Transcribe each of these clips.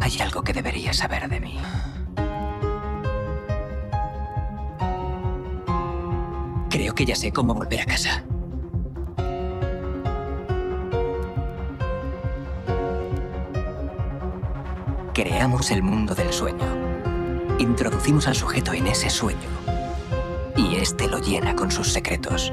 Hay algo que deberías saber de mí. Creo que ya sé cómo volver a casa. Creamos el mundo del sueño. Introducimos al sujeto en ese sueño. Y este lo llena con sus secretos.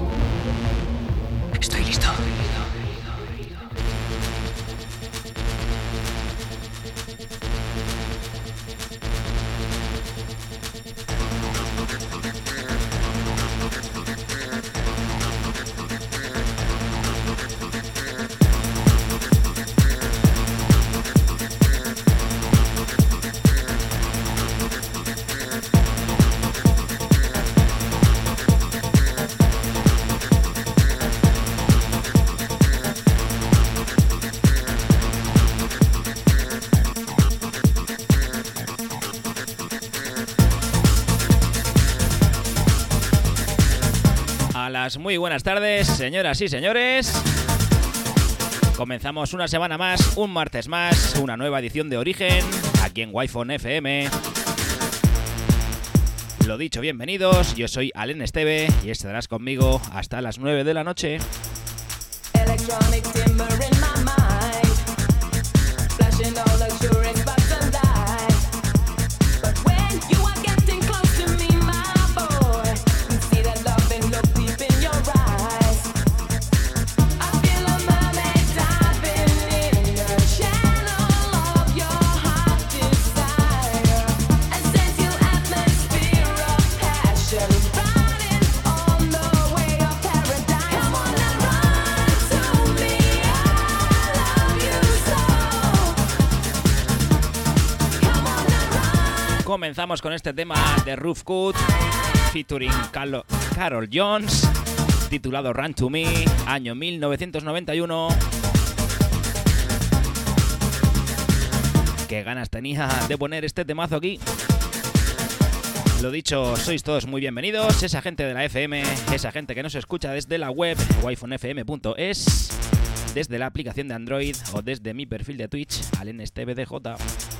Muy buenas tardes, señoras y señores. Comenzamos una semana más, un martes más, una nueva edición de Origen, aquí en Wi-Fi FM. Lo dicho, bienvenidos, yo soy Alen Esteve y estarás conmigo hasta las 9 de la noche. Electronic Comenzamos con este tema de Roof Cut, featuring Carlo- Carol Jones, titulado Run to Me, año 1991. Qué ganas tenía de poner este temazo aquí. Lo dicho, sois todos muy bienvenidos, esa gente de la FM, esa gente que nos escucha desde la web wifonfm.es, desde la aplicación de Android o desde mi perfil de Twitch, alenstbdj. Energetic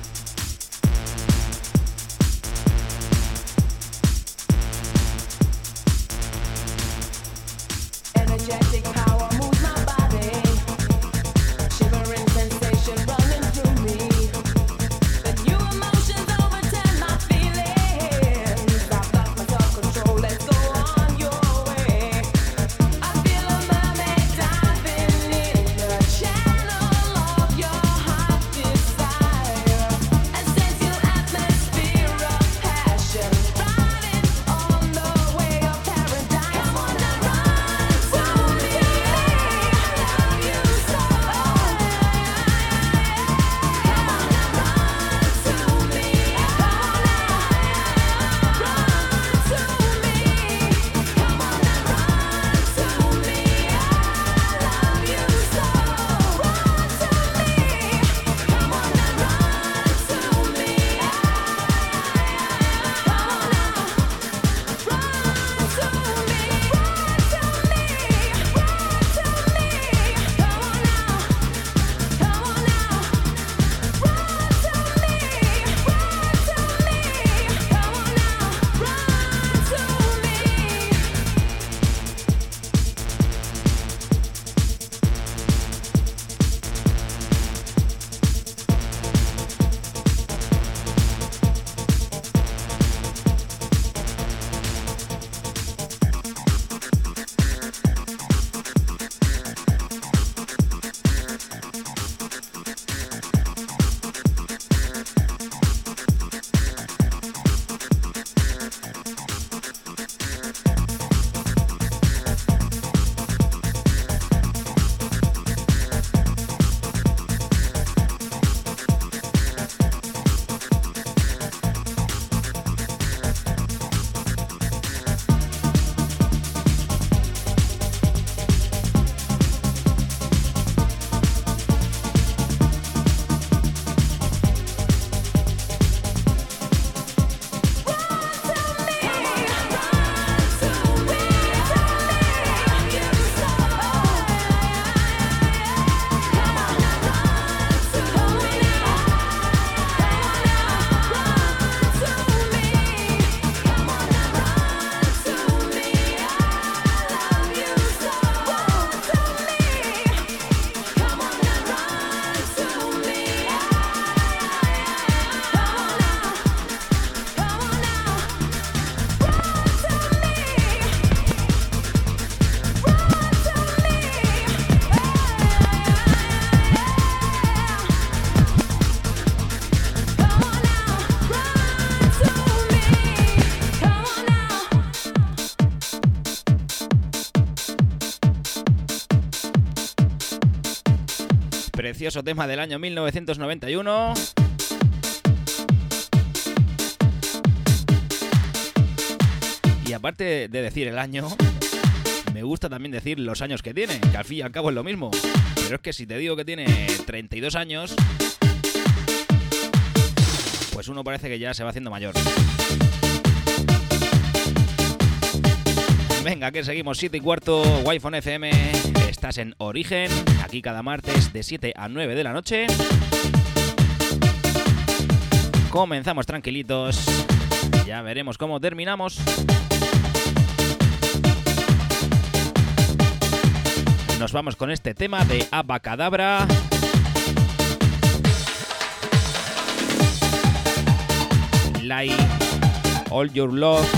Precioso tema del año 1991. Y aparte de decir el año, me gusta también decir los años que tiene, que al fin y al cabo es lo mismo. Pero es que si te digo que tiene 32 años, pues uno parece que ya se va haciendo mayor. Venga, que seguimos 7 y cuarto, Wi-Fi FM, estás en Origen, aquí cada martes de 7 a 9 de la noche. Comenzamos tranquilitos, ya veremos cómo terminamos. Nos vamos con este tema de Abacadabra. Lie, All Your Love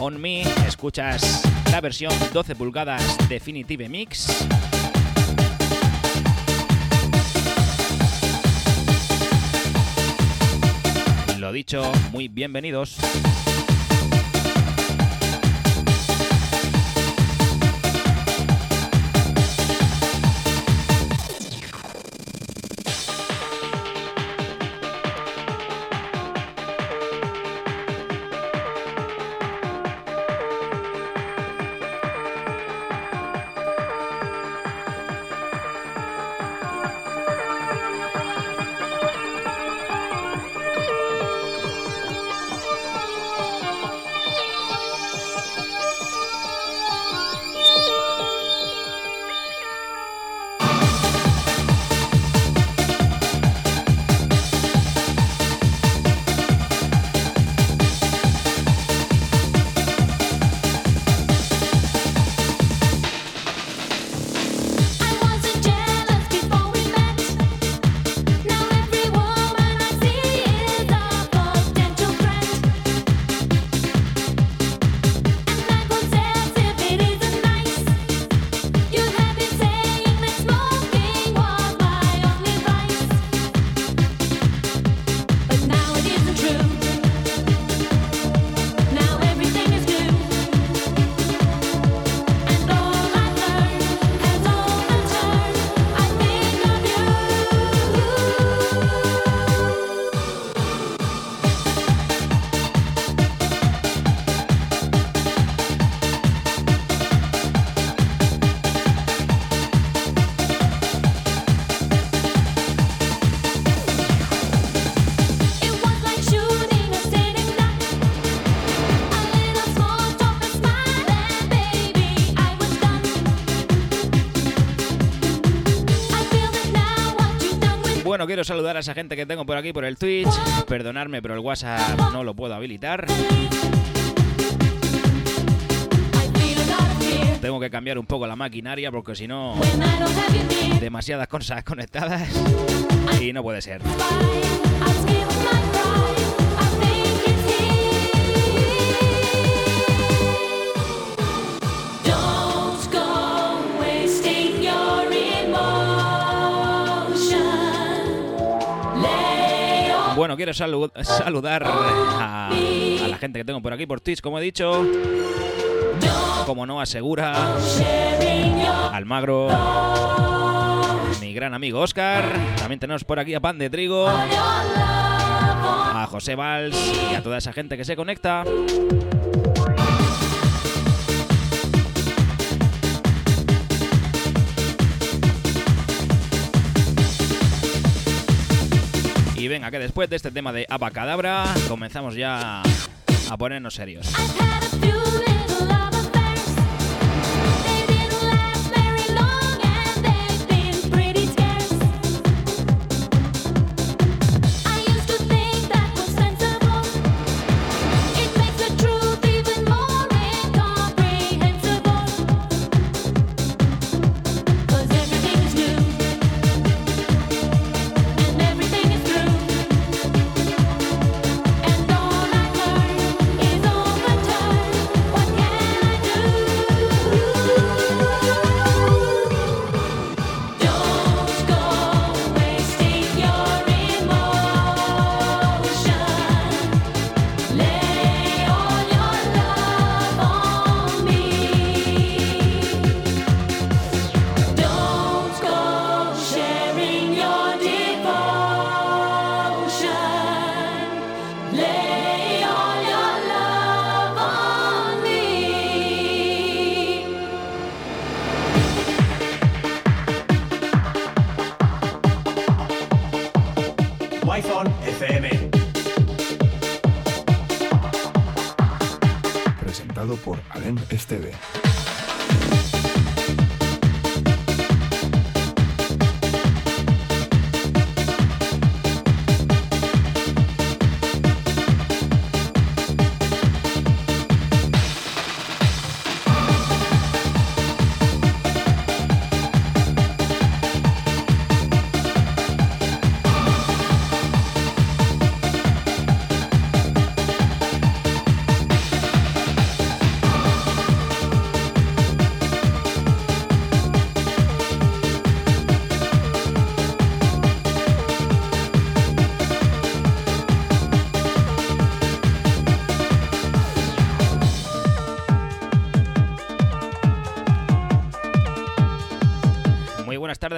On Me. Escuchas la versión 12 pulgadas Definitive Mix. Muy bienvenidos. Quiero saludar a esa gente que tengo por aquí por el Twitch. Perdonadme, pero el WhatsApp no lo puedo habilitar. Tengo que cambiar un poco la maquinaria porque si no, demasiadas cosas conectadas y no puede ser. Quiero salu- saludar a, la gente que tengo por aquí por Twitch, como he dicho. Como no asegura, Almagro, mi gran amigo Oscar. También tenemos por aquí a Pan de Trigo, a José Valls y a toda esa gente que se conecta. Venga, que después de este tema de Abacadabra, comenzamos ya a ponernos serios.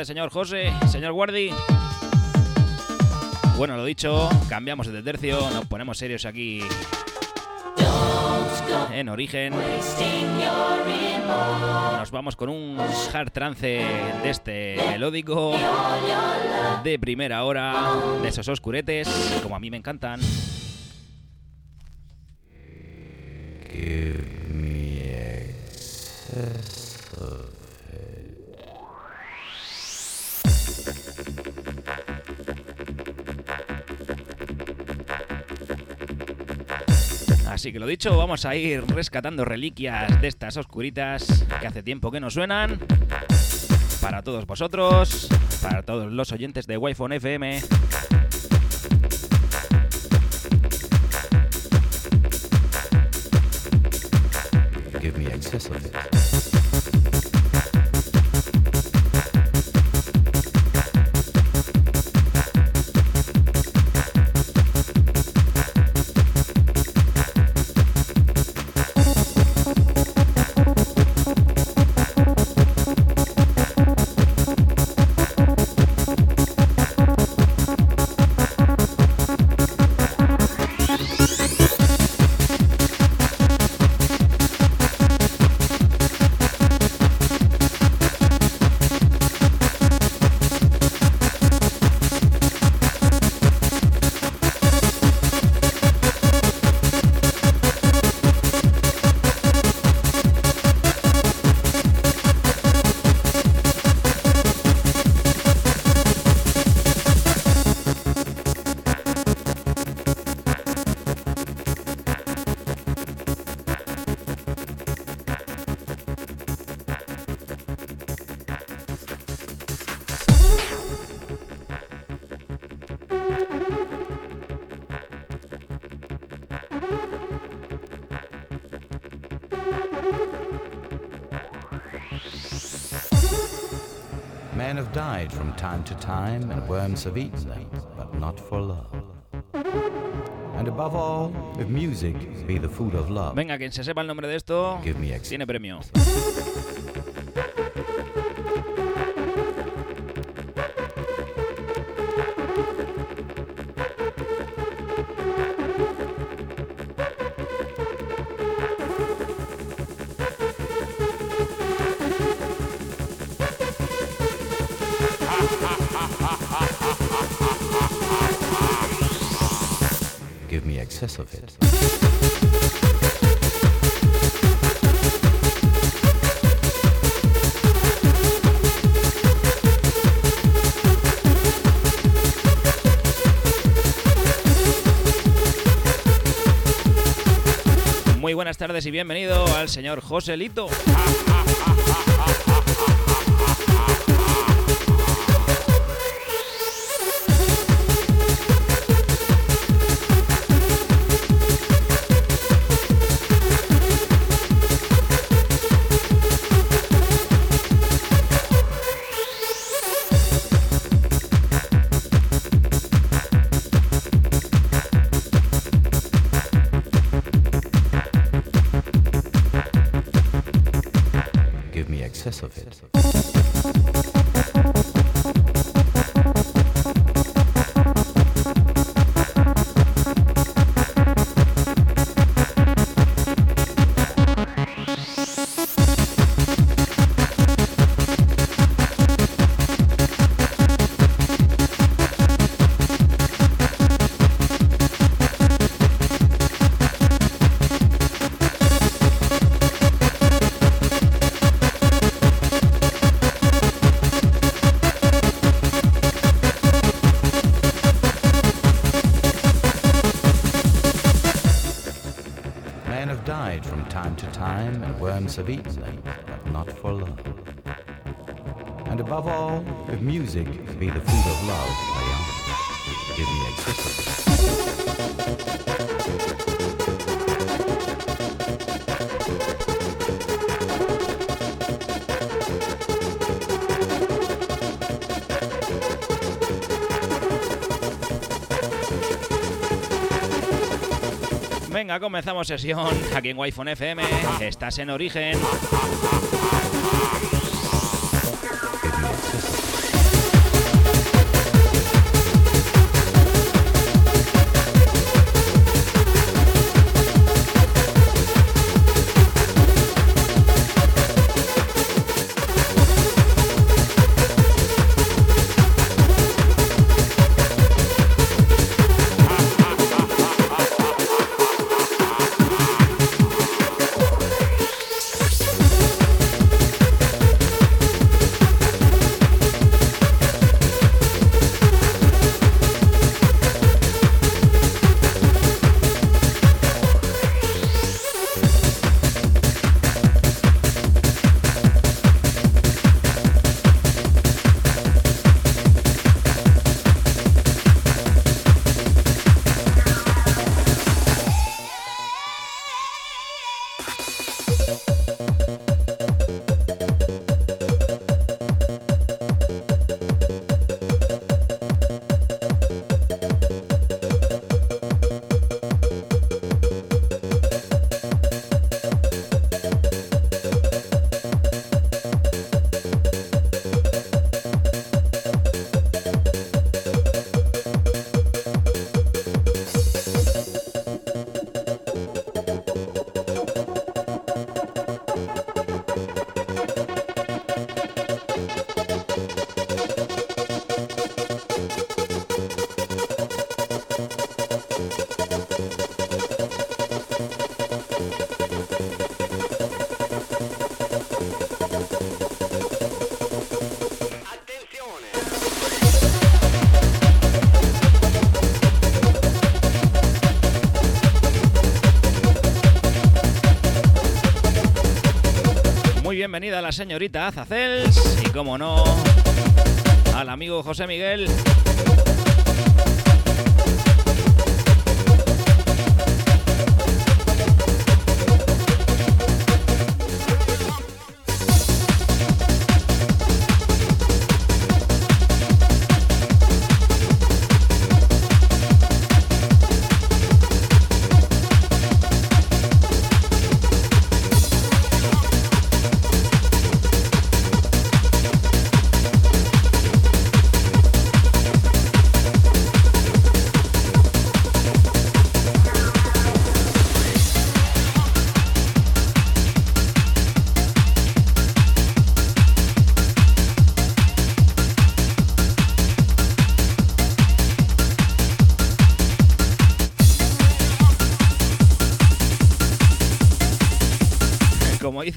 Señor José, señor Guardi. Bueno, lo dicho, cambiamos de tercio, nos ponemos serios aquí en origen. Nos vamos con un hard trance de este melódico de primera hora, de esos oscuretes, como a mí me encantan. Así que lo dicho, vamos a ir rescatando reliquias de estas oscuritas que hace tiempo que nos suenan. Para todos vosotros, para todos los oyentes de Wi-Fi FM. Give me it. Have died from time to time, and worms have eaten them, but not for love. And above all, if music be the food of love, Venga, quien se sepa el nombre de esto, give me tiene premio. tardes y bienvenido al señor José worms have eaten but not for love. And above all, if music be the food of love, Venga, comenzamos sesión aquí en Wi-Fi FM. Estás en origen. Bienvenida a la señorita Azacels y, como no, al amigo José Miguel.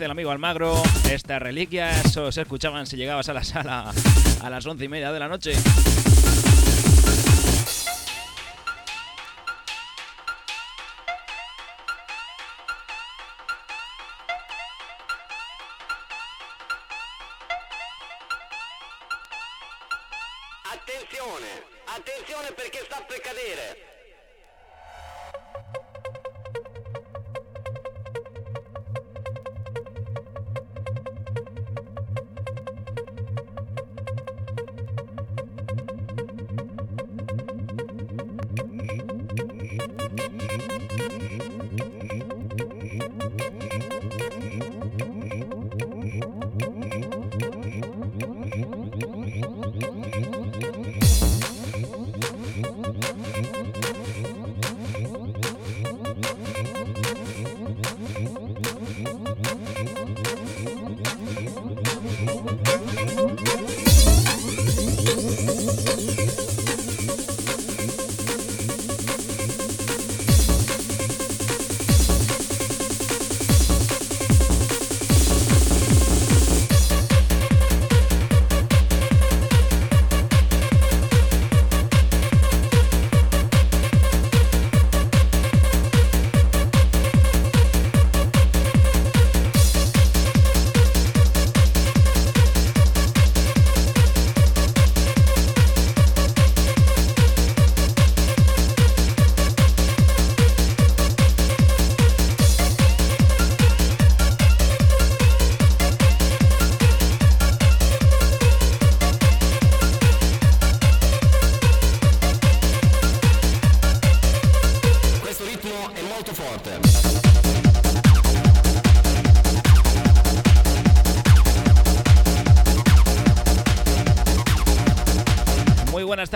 Como dice el amigo Almagro, estas reliquias se escuchaban si llegabas a la sala a las once y media de la noche.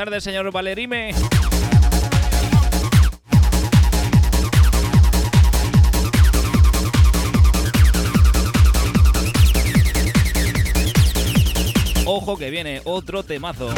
Tardes, señor Valerime. Ojo que viene otro temazo.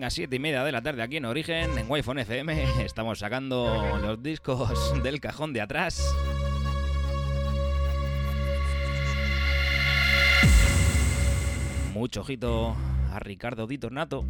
Venga, siete y media de la tarde aquí en Origen, en wi FM. Estamos sacando los discos del cajón de atrás. Mucho ojito a Ricardo Di Tornato.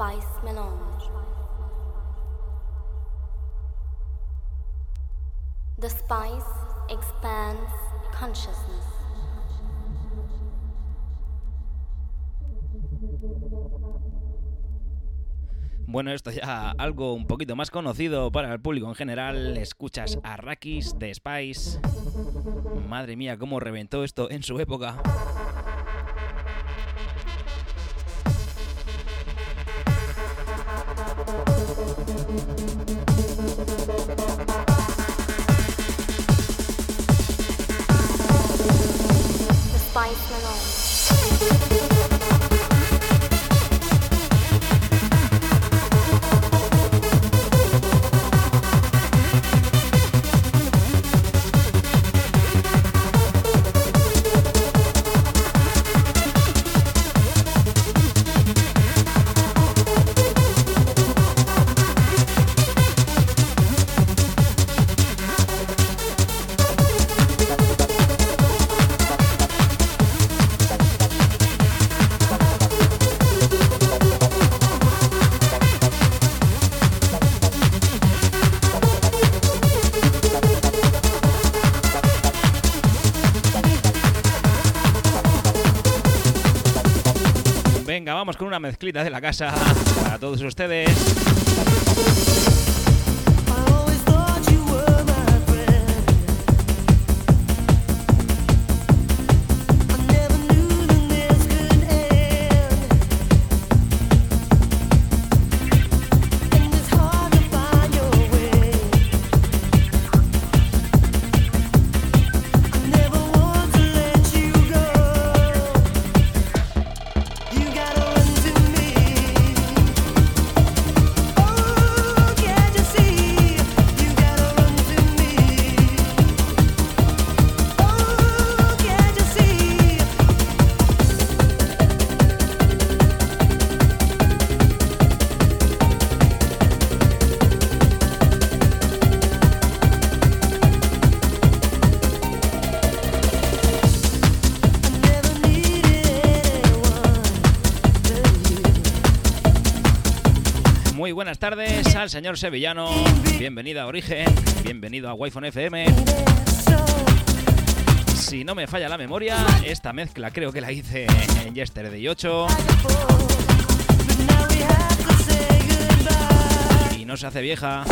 Spice melange. The spice expands consciousness. Bueno, esto ya algo un poquito más conocido para el público en general. Escuchas a Rakis de Spice. Madre mía, cómo reventó esto en su época. vamos con una mezclita de la casa para todos ustedes. Buenas tardes al señor Sevillano. Bienvenido a Origen, bienvenido a Wi-Fi FM. Si no me falla la memoria, esta mezcla creo que la hice en Yesterday 8. Y no se hace vieja.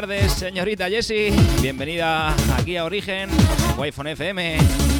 Tardes, señorita Jessie. Bienvenida aquí a Origen, Wi-Fi FM.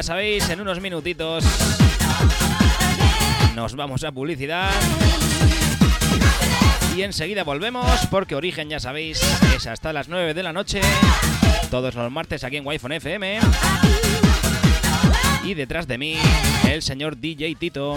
Ya sabéis, en unos minutitos nos vamos a publicidad. Y enseguida volvemos porque Origen, ya sabéis, es hasta las 9 de la noche. Todos los martes aquí en Wi-Fi FM. Y detrás de mí, el señor DJ Tito.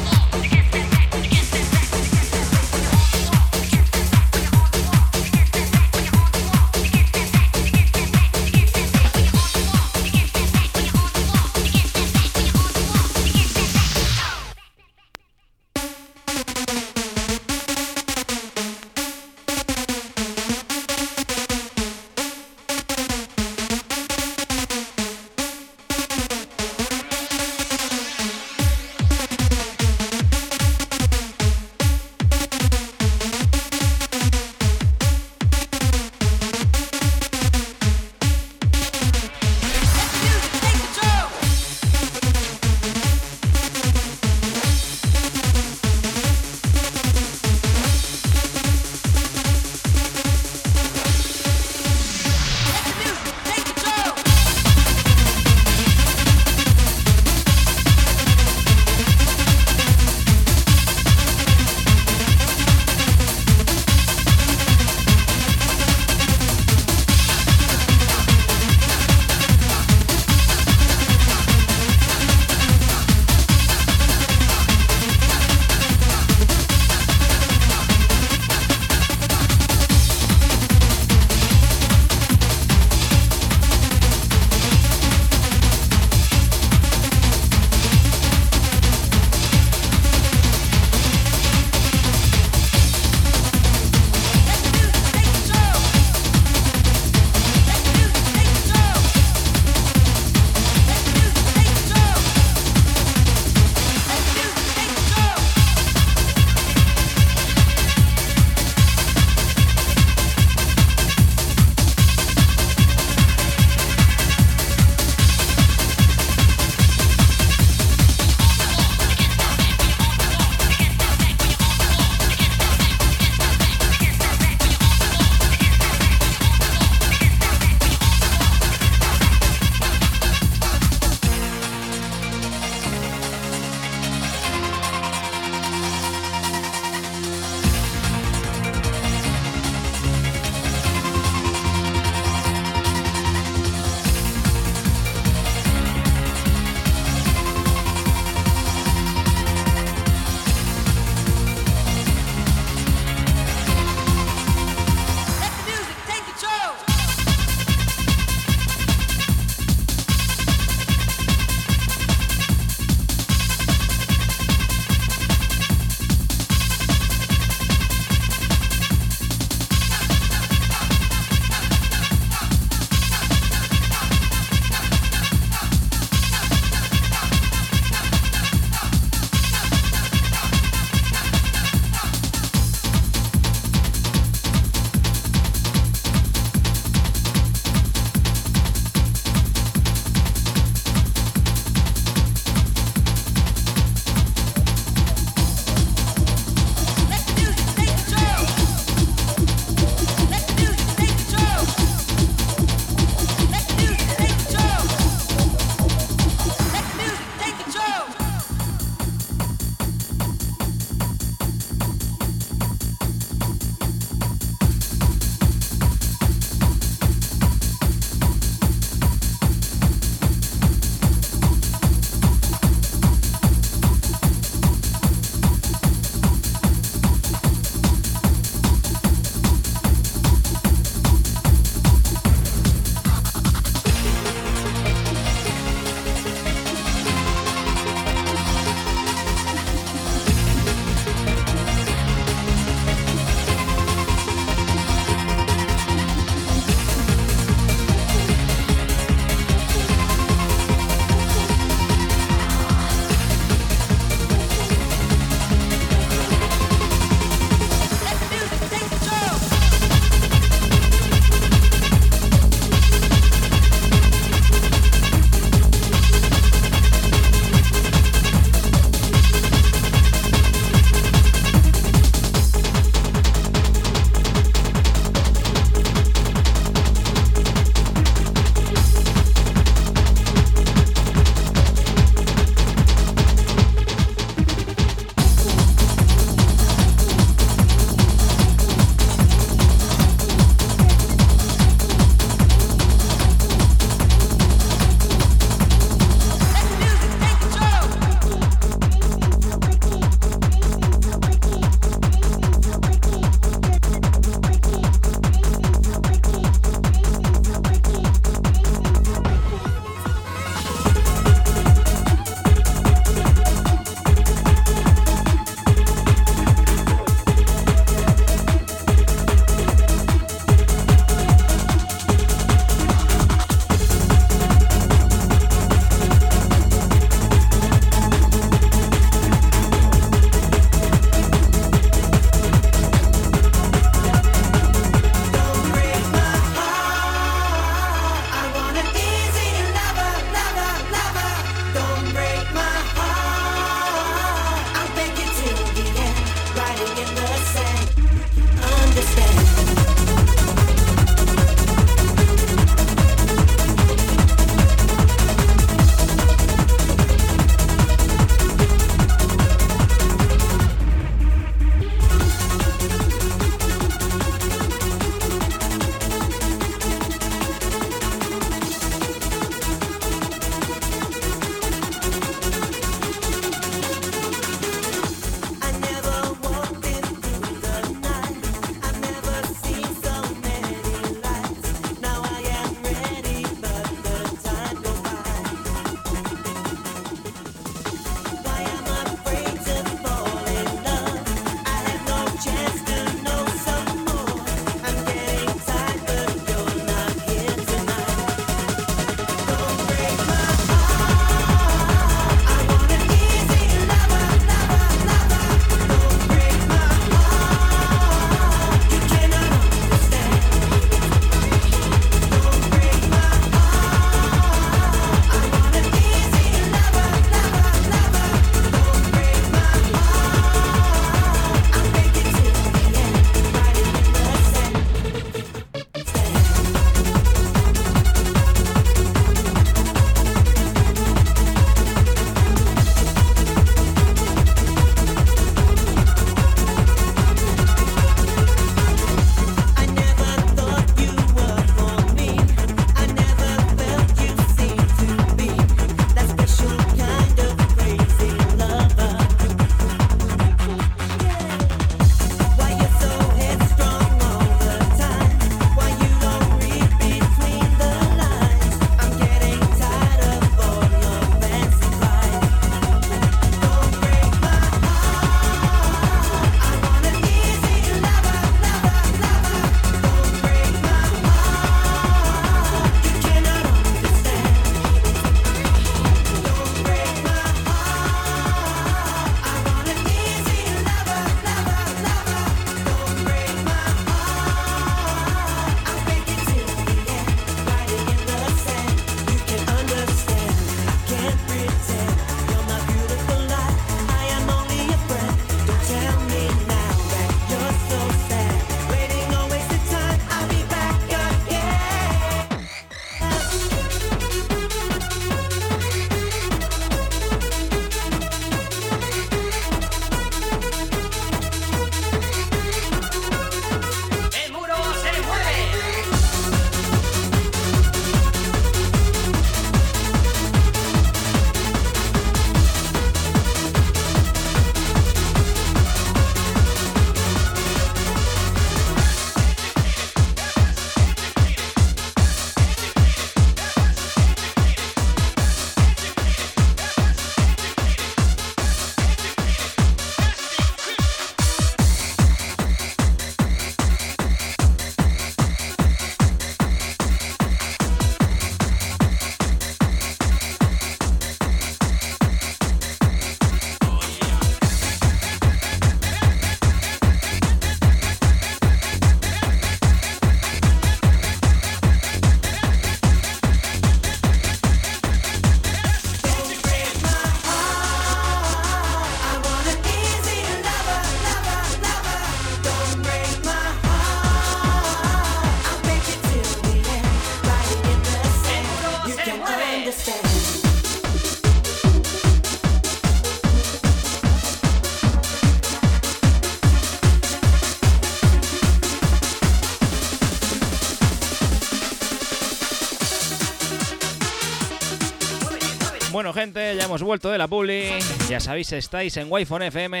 Gente, ya hemos vuelto de la publi. Ya sabéis, estáis en wi FM.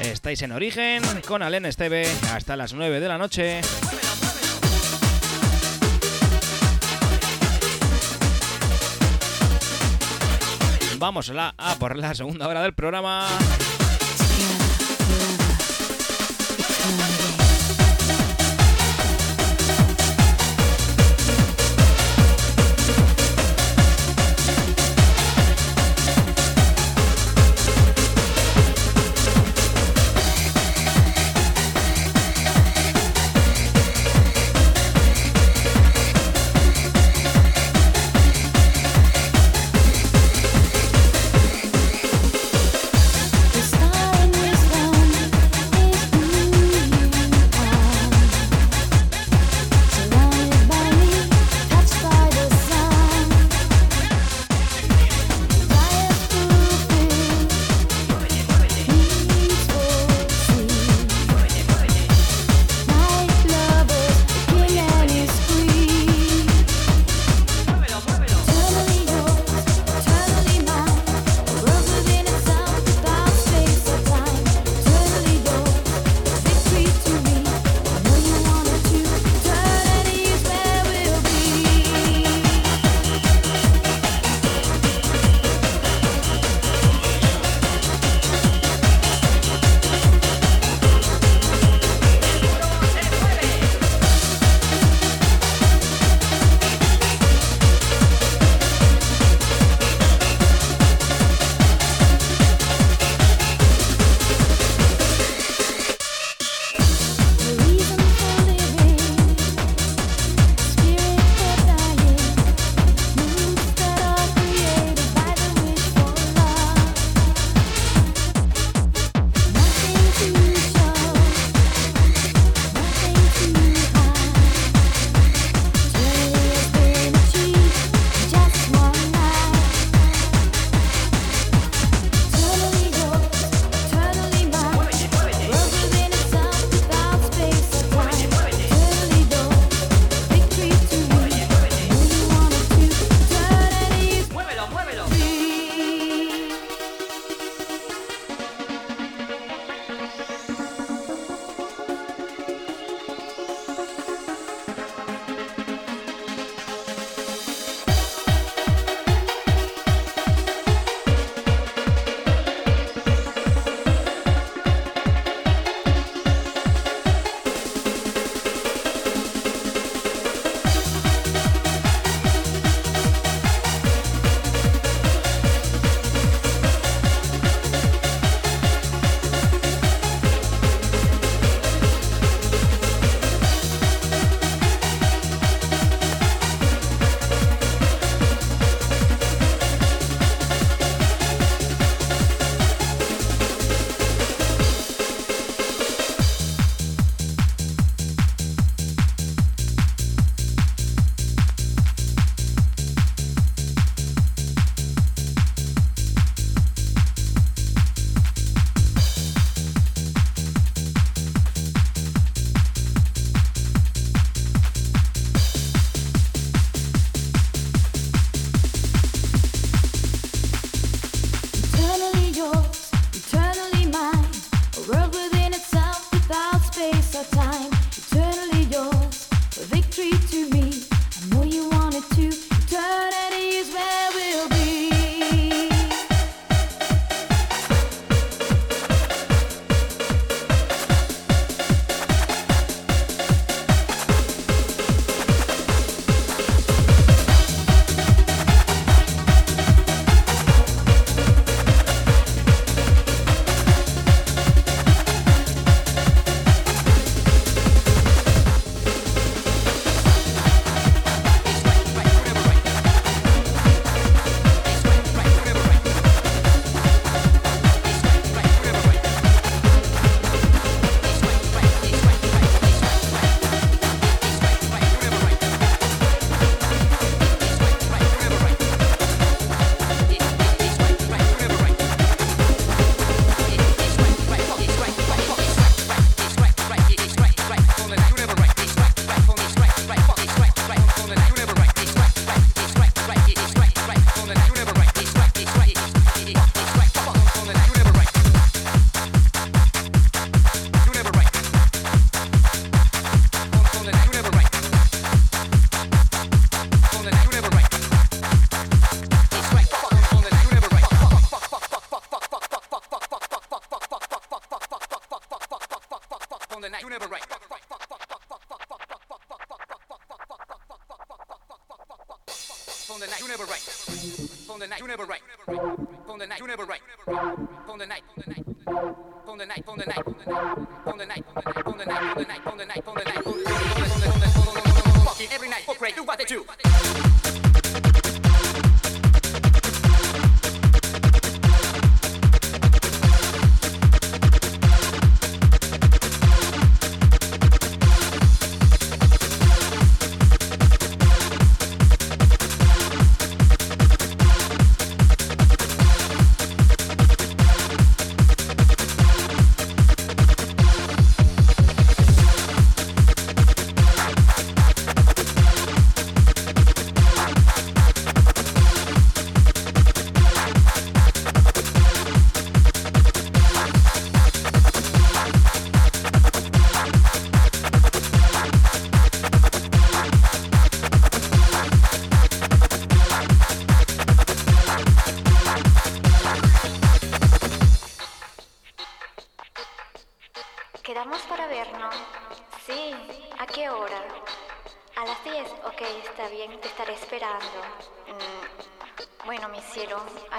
Estáis en Origen con Alen Esteve hasta las 9 de la noche. Vamos a, por la segunda hora del programa.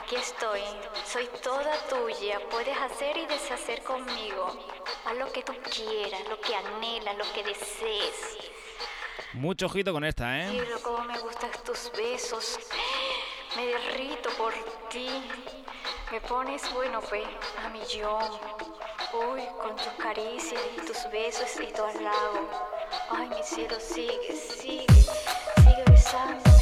Aquí estoy, soy toda tuya, puedes hacer y deshacer conmigo. Haz lo que tú quieras, lo que anhelas, lo que desees. Mucho ojito con esta, ¿eh? Cielo, cómo me gustan tus besos. Me derrito por ti. Me pones, bueno, pues, a millón. Uy, con tus caricias y tus besos y tu halago. Ay, mi cielo, sigue, sigue, sigue besando.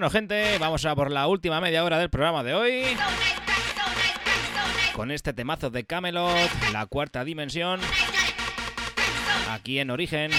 Bueno, gente, vamos a por la última media hora del programa de hoy. Con este temazo de Camelot, la cuarta dimensión. Aquí en Origen.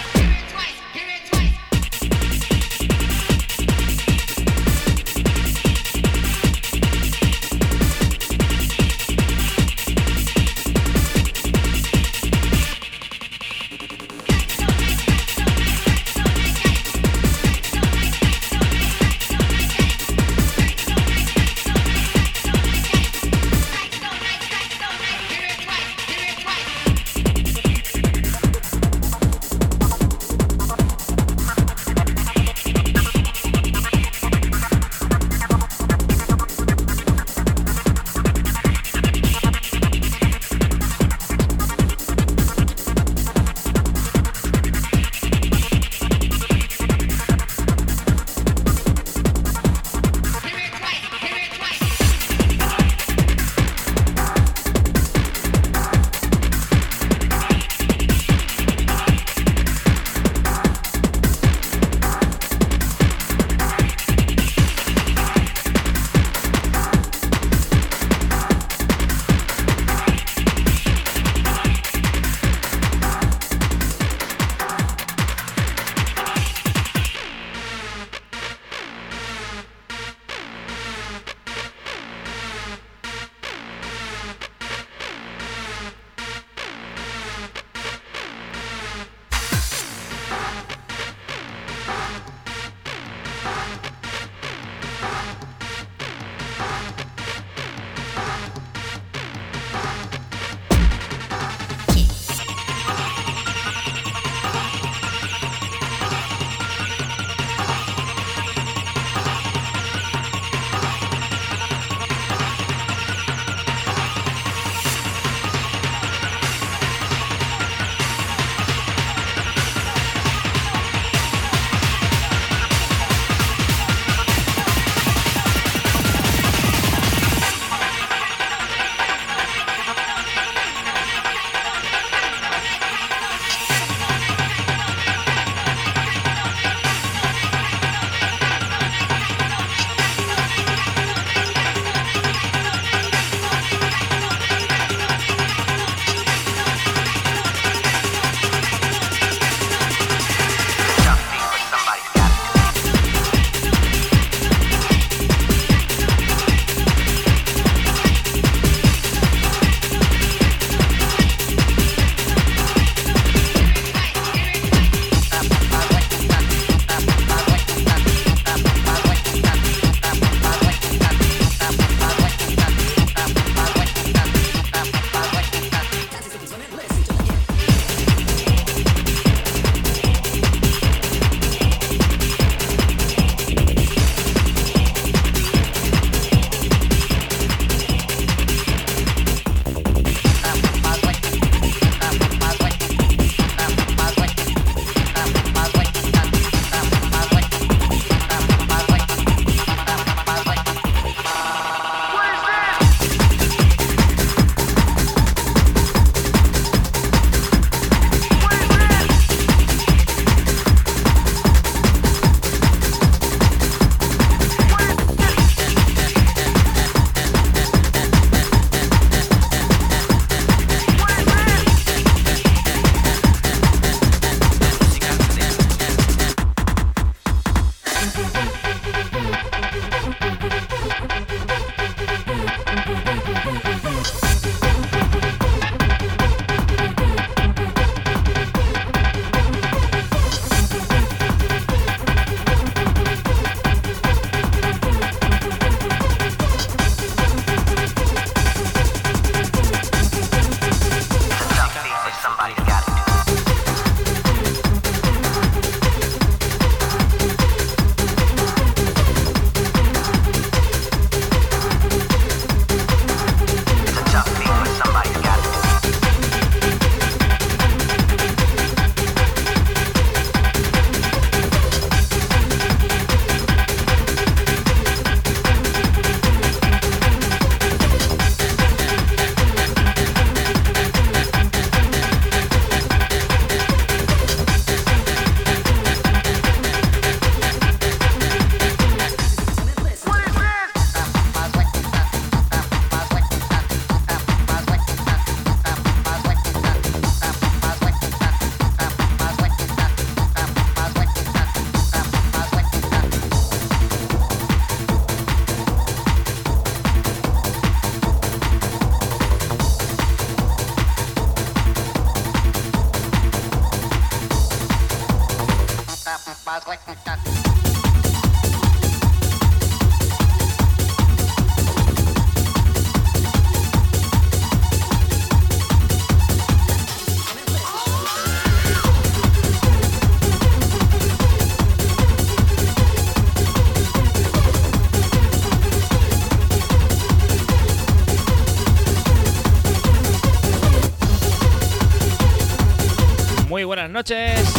Buenas noches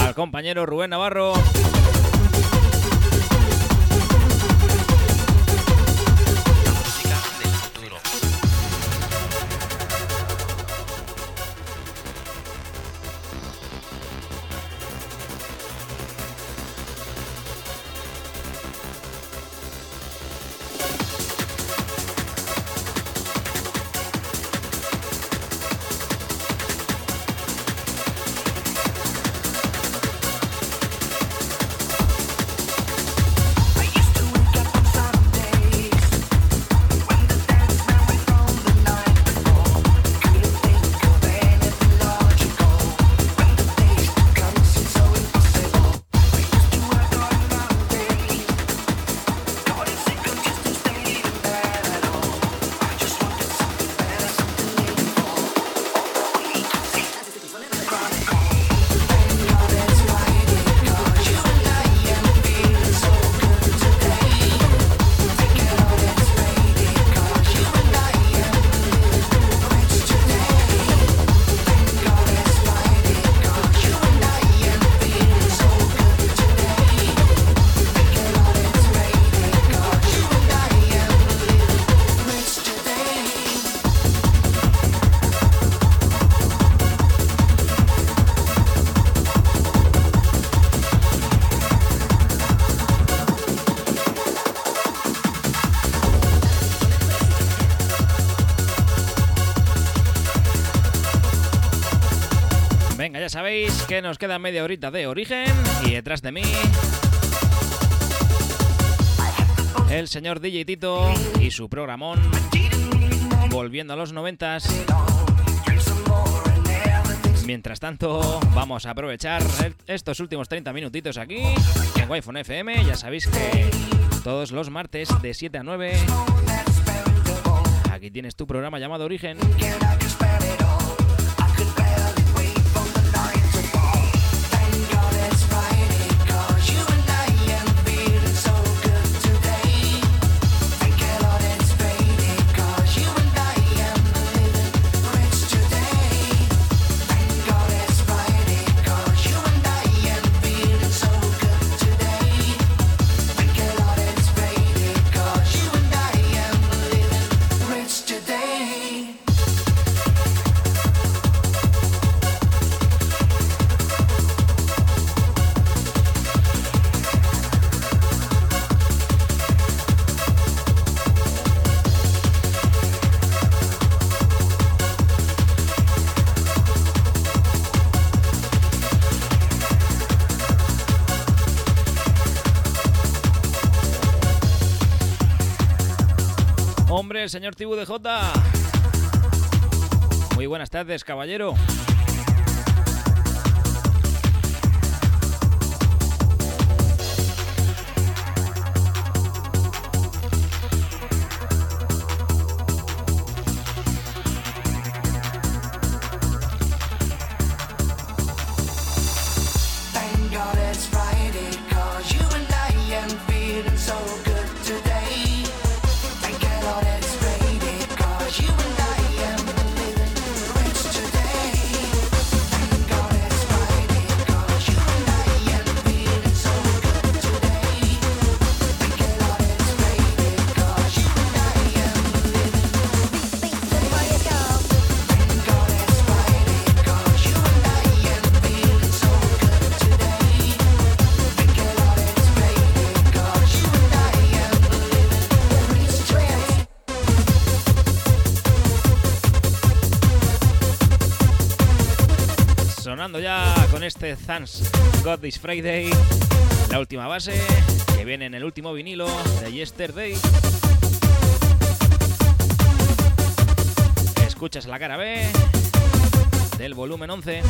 al compañero Rubén Navarro. Sabéis que nos queda media horita de origen y detrás de mí el señor DJ Tito y su programón volviendo a los noventas. Mientras tanto, vamos a aprovechar estos últimos 30 minutitos aquí en Wi-Fi FM. Ya sabéis que todos los martes de 7 a 9 aquí tienes tu programa llamado Origen. Señor Tibu de J. Muy buenas tardes, caballero. Sonando ya con este Thanks God This Friday, la última base que viene en el último vinilo de Yesterday. Escuchas la cara B del volumen 11.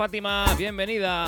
Fátima, bienvenida.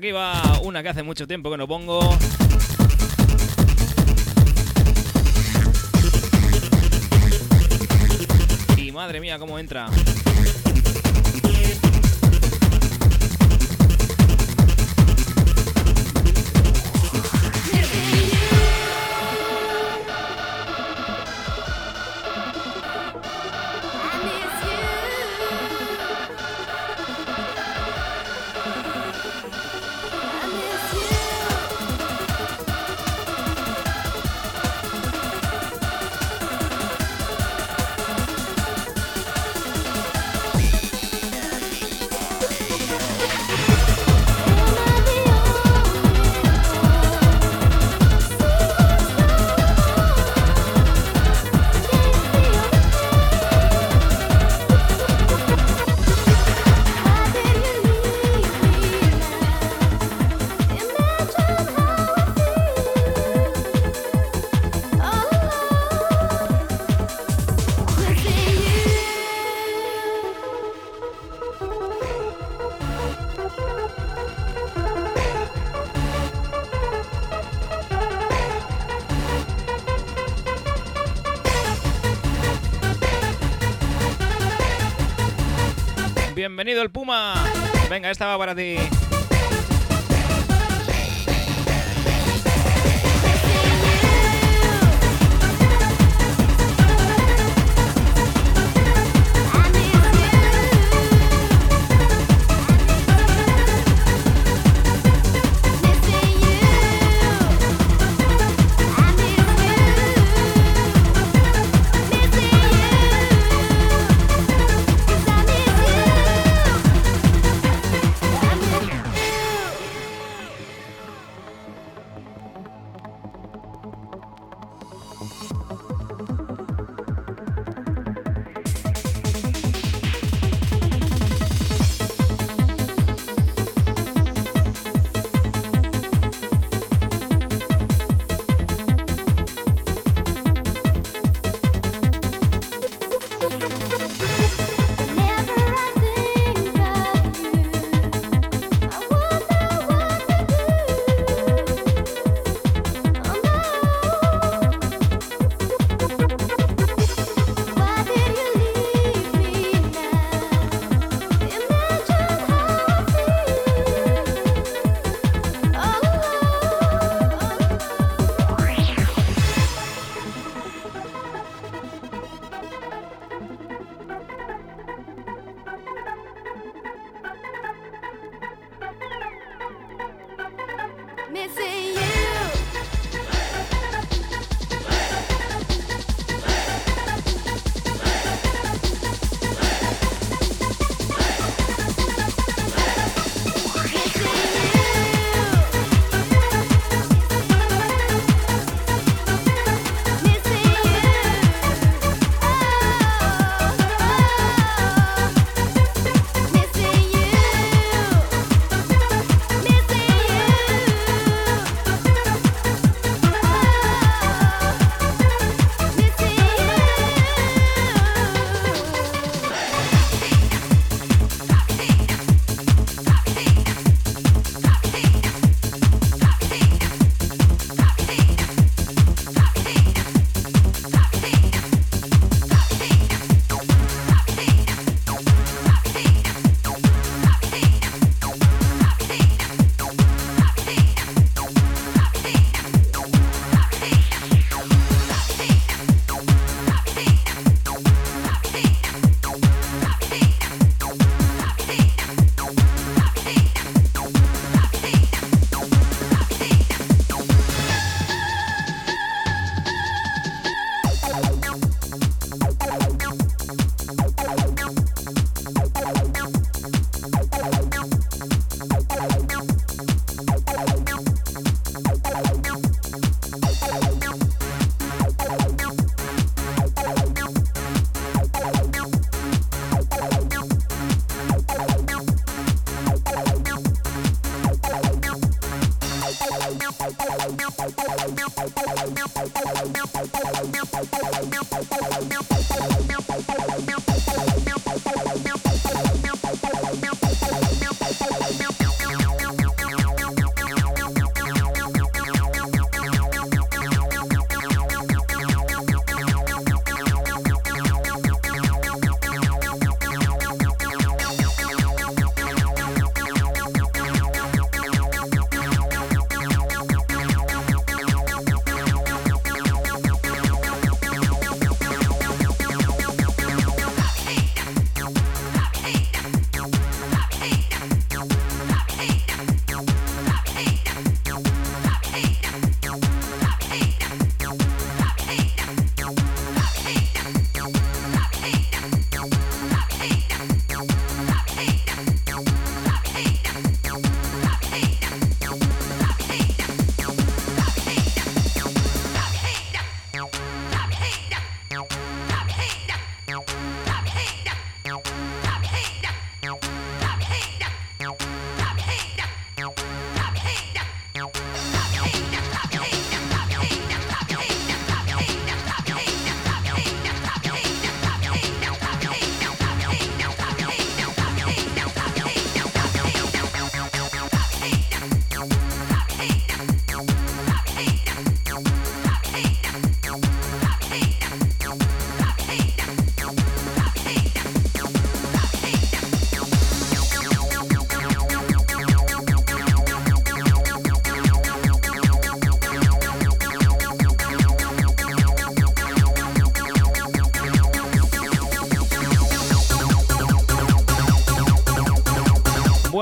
aquí va una que hace mucho tiempo que no pongo. Y madre mía, cómo entra. Bienvenido el Puma. Venga, esta va para ti.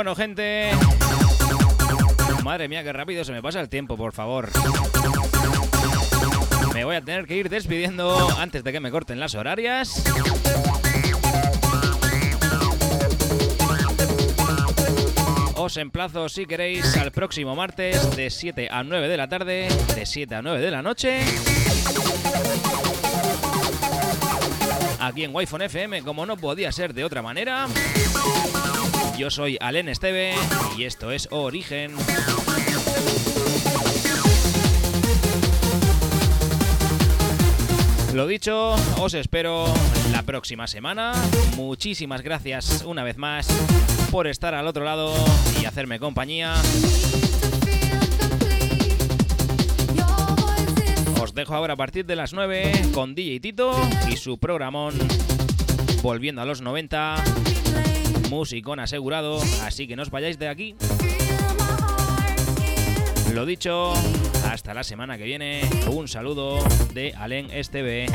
Bueno, gente. Madre mía, qué rápido se me pasa el tiempo, por favor. Me voy a tener que ir despidiendo antes de que me corten las horarias. Os emplazo, si queréis, al próximo martes de 7 a 9 de la tarde, de 7 a 9 de la noche. Aquí en Wi-Fi FM, como no podía ser de otra manera. Yo soy Alen Esteve y esto es Origen. Lo dicho, os espero la próxima semana. Muchísimas gracias una vez más por estar al otro lado y hacerme compañía. Os dejo ahora a partir de las 9 con DJ Tito y su programón Volviendo a los 90. Musicón asegurado, así que no os vayáis de aquí. Lo dicho, hasta la semana que viene. Un saludo de Alen Esteve.